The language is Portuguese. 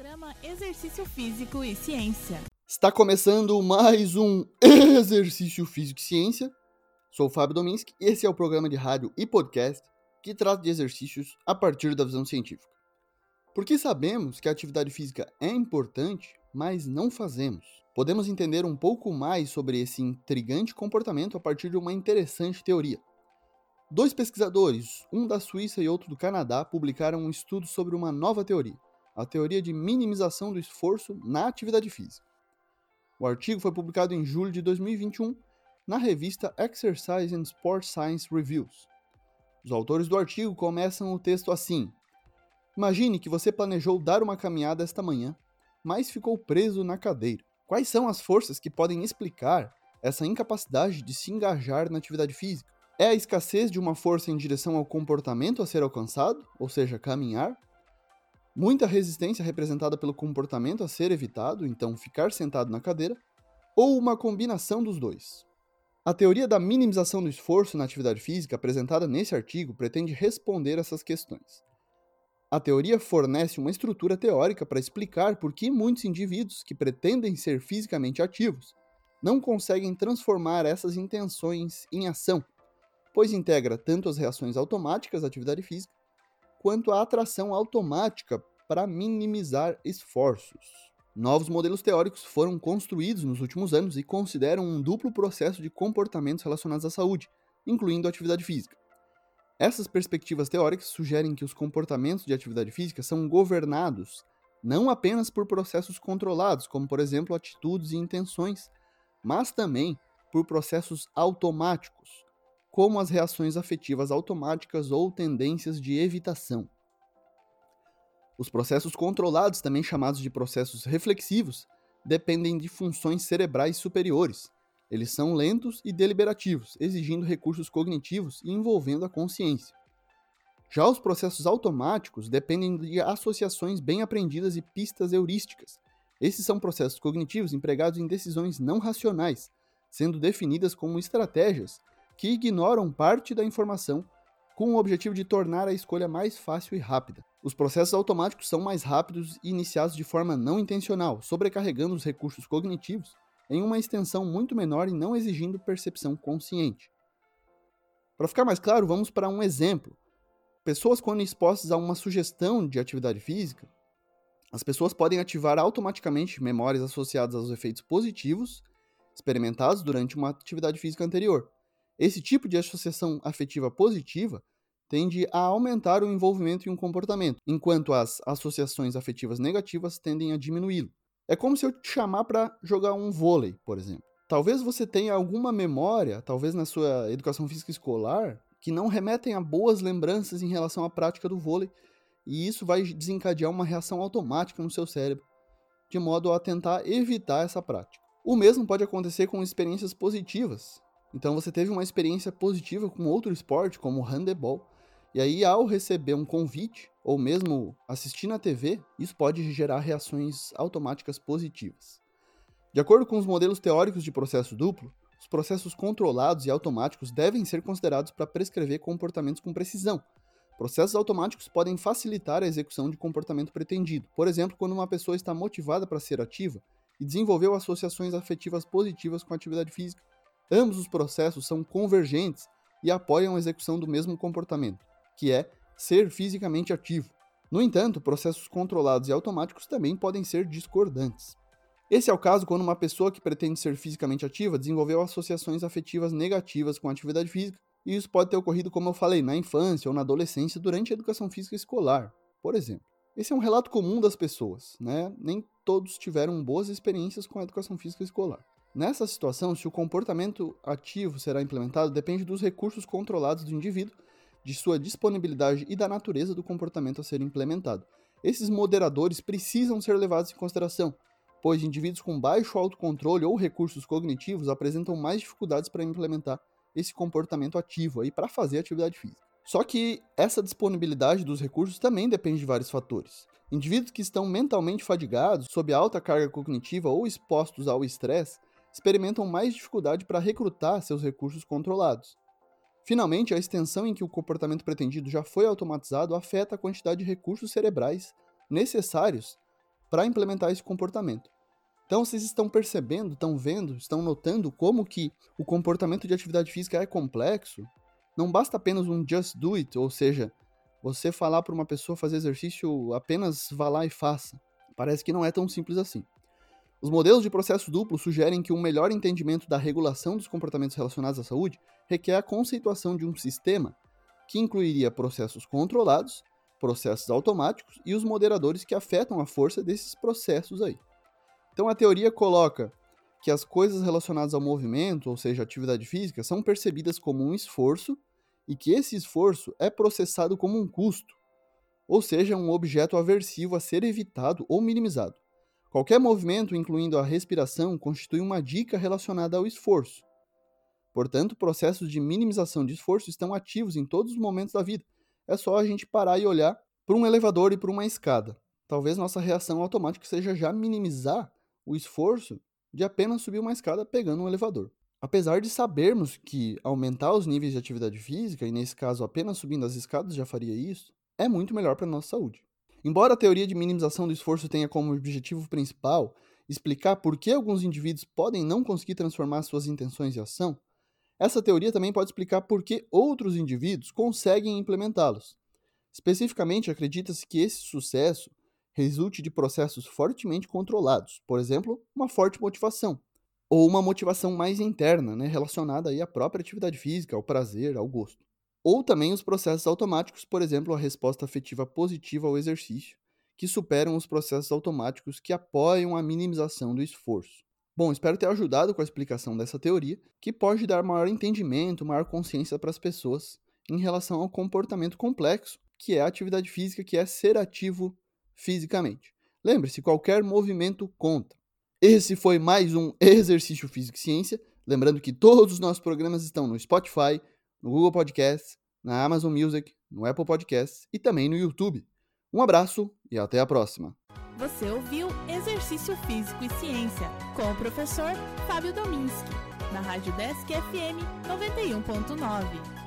Programa Exercício Físico e Ciência. Está começando mais um Exercício Físico e Ciência. Sou o Fábio Dominski e esse é o programa de rádio e podcast que trata de exercícios a partir da visão científica. Porque sabemos que a atividade física é importante, mas não fazemos. Podemos entender um pouco mais sobre esse intrigante comportamento a partir de uma interessante teoria. Dois pesquisadores, um da Suíça e outro do Canadá, publicaram um estudo sobre uma nova teoria, a teoria de minimização do esforço na atividade física. O artigo foi publicado em julho de 2021 na revista Exercise and Sport Science Reviews. Os autores do artigo começam o texto assim: Imagine que você planejou dar uma caminhada esta manhã, mas ficou preso na cadeira. Quais são as forças que podem explicar essa incapacidade de se engajar na atividade física? É a escassez de uma força em direção ao comportamento a ser alcançado, ou seja, caminhar? Muita resistência representada pelo comportamento a ser evitado, então ficar sentado na cadeira? Ou uma combinação dos dois? A teoria da minimização do esforço na atividade física apresentada nesse artigo pretende responder essas questões. A teoria fornece uma estrutura teórica para explicar por que muitos indivíduos que pretendem ser fisicamente ativos não conseguem transformar essas intenções em ação pois integra tanto as reações automáticas à atividade física, quanto a atração automática para minimizar esforços. Novos modelos teóricos foram construídos nos últimos anos e consideram um duplo processo de comportamentos relacionados à saúde, incluindo a atividade física. Essas perspectivas teóricas sugerem que os comportamentos de atividade física são governados não apenas por processos controlados, como por exemplo atitudes e intenções, mas também por processos automáticos, como as reações afetivas automáticas ou tendências de evitação. Os processos controlados, também chamados de processos reflexivos, dependem de funções cerebrais superiores. Eles são lentos e deliberativos, exigindo recursos cognitivos e envolvendo a consciência. Já os processos automáticos dependem de associações bem aprendidas e pistas heurísticas. Esses são processos cognitivos empregados em decisões não racionais, sendo definidas como estratégias que ignoram parte da informação com o objetivo de tornar a escolha mais fácil e rápida. Os processos automáticos são mais rápidos e iniciados de forma não intencional, sobrecarregando os recursos cognitivos em uma extensão muito menor e não exigindo percepção consciente. Para ficar mais claro, vamos para um exemplo. Pessoas quando expostas a uma sugestão de atividade física, as pessoas podem ativar automaticamente memórias associadas aos efeitos positivos experimentados durante uma atividade física anterior. Esse tipo de associação afetiva positiva tende a aumentar o envolvimento em um comportamento, enquanto as associações afetivas negativas tendem a diminuí-lo. É como se eu te chamar para jogar um vôlei, por exemplo. Talvez você tenha alguma memória, talvez na sua educação física escolar, que não remetem a boas lembranças em relação à prática do vôlei, e isso vai desencadear uma reação automática no seu cérebro, de modo a tentar evitar essa prática. O mesmo pode acontecer com experiências positivas, então você teve uma experiência positiva com outro esporte, como o handebol, e aí ao receber um convite, ou mesmo assistir na TV, isso pode gerar reações automáticas positivas. De acordo com os modelos teóricos de processo duplo, os processos controlados e automáticos devem ser considerados para prescrever comportamentos com precisão. Processos automáticos podem facilitar a execução de comportamento pretendido. Por exemplo, quando uma pessoa está motivada para ser ativa e desenvolveu associações afetivas positivas com a atividade física, Ambos os processos são convergentes e apoiam a execução do mesmo comportamento, que é ser fisicamente ativo. No entanto, processos controlados e automáticos também podem ser discordantes. Esse é o caso quando uma pessoa que pretende ser fisicamente ativa desenvolveu associações afetivas negativas com a atividade física, e isso pode ter ocorrido, como eu falei, na infância ou na adolescência durante a educação física escolar, por exemplo. Esse é um relato comum das pessoas, né? Nem todos tiveram boas experiências com a educação física escolar. Nessa situação, se o comportamento ativo será implementado depende dos recursos controlados do indivíduo, de sua disponibilidade e da natureza do comportamento a ser implementado. Esses moderadores precisam ser levados em consideração, pois indivíduos com baixo autocontrole ou recursos cognitivos apresentam mais dificuldades para implementar esse comportamento ativo aí para fazer atividade física. Só que essa disponibilidade dos recursos também depende de vários fatores. Indivíduos que estão mentalmente fadigados, sob alta carga cognitiva ou expostos ao estresse experimentam mais dificuldade para recrutar seus recursos controlados. Finalmente, a extensão em que o comportamento pretendido já foi automatizado afeta a quantidade de recursos cerebrais necessários para implementar esse comportamento. Então vocês estão percebendo, estão vendo, estão notando como que o comportamento de atividade física é complexo? Não basta apenas um just do it, ou seja, você falar para uma pessoa fazer exercício, apenas vá lá e faça. Parece que não é tão simples assim. Os modelos de processo duplo sugerem que um melhor entendimento da regulação dos comportamentos relacionados à saúde requer a conceituação de um sistema que incluiria processos controlados, processos automáticos e os moderadores que afetam a força desses processos aí. Então a teoria coloca que as coisas relacionadas ao movimento, ou seja, atividade física, são percebidas como um esforço e que esse esforço é processado como um custo, ou seja, um objeto aversivo a ser evitado ou minimizado. Qualquer movimento, incluindo a respiração, constitui uma dica relacionada ao esforço. Portanto, processos de minimização de esforço estão ativos em todos os momentos da vida. É só a gente parar e olhar para um elevador e para uma escada. Talvez nossa reação automática seja já minimizar o esforço de apenas subir uma escada pegando um elevador. Apesar de sabermos que aumentar os níveis de atividade física, e nesse caso apenas subindo as escadas já faria isso, é muito melhor para a nossa saúde. Embora a teoria de minimização do esforço tenha como objetivo principal explicar por que alguns indivíduos podem não conseguir transformar suas intenções em ação, essa teoria também pode explicar por que outros indivíduos conseguem implementá-los. Especificamente, acredita-se que esse sucesso resulte de processos fortemente controlados, por exemplo, uma forte motivação, ou uma motivação mais interna, né, relacionada aí à própria atividade física, ao prazer, ao gosto. Ou também os processos automáticos, por exemplo, a resposta afetiva positiva ao exercício, que superam os processos automáticos que apoiam a minimização do esforço. Bom, espero ter ajudado com a explicação dessa teoria, que pode dar maior entendimento, maior consciência para as pessoas em relação ao comportamento complexo que é a atividade física, que é ser ativo fisicamente. Lembre-se, qualquer movimento conta. Esse foi mais um Exercício Físico e Ciência. Lembrando que todos os nossos programas estão no Spotify, no Google Podcasts, na Amazon Music, no Apple Podcasts e também no YouTube. Um abraço e até a próxima. Você ouviu Exercício Físico e Ciência com o professor Fábio Dominski, na Rádio Desk FM 91.9.